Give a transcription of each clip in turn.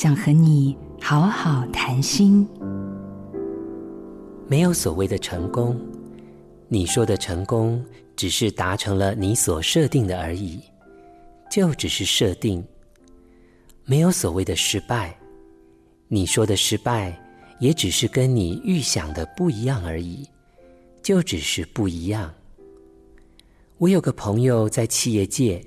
想和你好好谈心。没有所谓的成功，你说的成功只是达成了你所设定的而已，就只是设定。没有所谓的失败，你说的失败也只是跟你预想的不一样而已，就只是不一样。我有个朋友在企业界，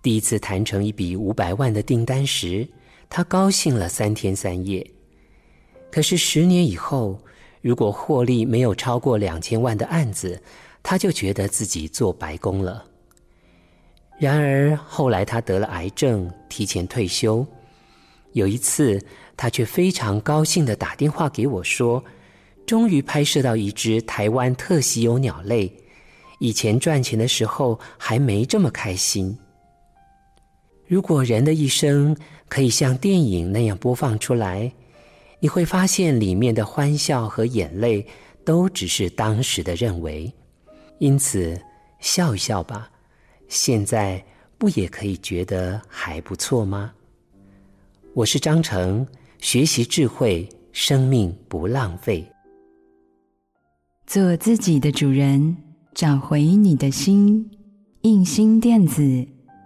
第一次谈成一笔五百万的订单时，他高兴了三天三夜。可是十年以后，如果获利没有超过两千万的案子，他就觉得自己做白工了。然而后来他得了癌症，提前退休。有一次，他却非常高兴的打电话给我说：“终于拍摄到一只台湾特稀有鸟类，以前赚钱的时候还没这么开心。”如果人的一生可以像电影那样播放出来，你会发现里面的欢笑和眼泪都只是当时的认为。因此，笑一笑吧，现在不也可以觉得还不错吗？我是章诚，学习智慧，生命不浪费。做自己的主人，找回你的心。印心电子，